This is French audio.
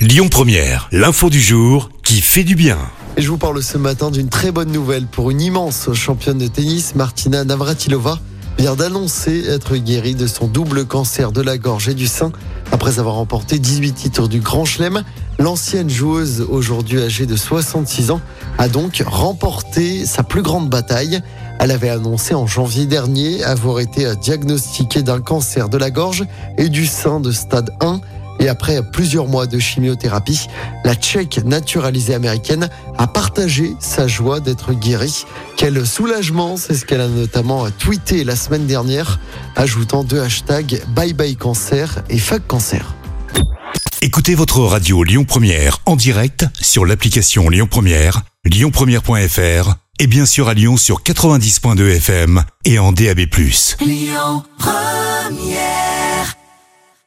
Lyon Première, l'info du jour qui fait du bien. Et je vous parle ce matin d'une très bonne nouvelle pour une immense championne de tennis, Martina Navratilova vient d'annoncer être guérie de son double cancer de la gorge et du sein. Après avoir remporté 18 titres du Grand Chelem, l'ancienne joueuse, aujourd'hui âgée de 66 ans, a donc remporté sa plus grande bataille. Elle avait annoncé en janvier dernier avoir été diagnostiquée d'un cancer de la gorge et du sein de stade 1. Et après plusieurs mois de chimiothérapie, la Tchèque naturalisée américaine a partagé sa joie d'être guérie. Quel soulagement, c'est ce qu'elle a notamment tweeté la semaine dernière, ajoutant deux hashtags Bye Bye Cancer et Fuck Cancer. Écoutez votre radio Lyon Première en direct sur l'application Lyon Première, lyonpremière.fr et bien sûr à Lyon sur 90.2 FM et en DAB+. Lyon Première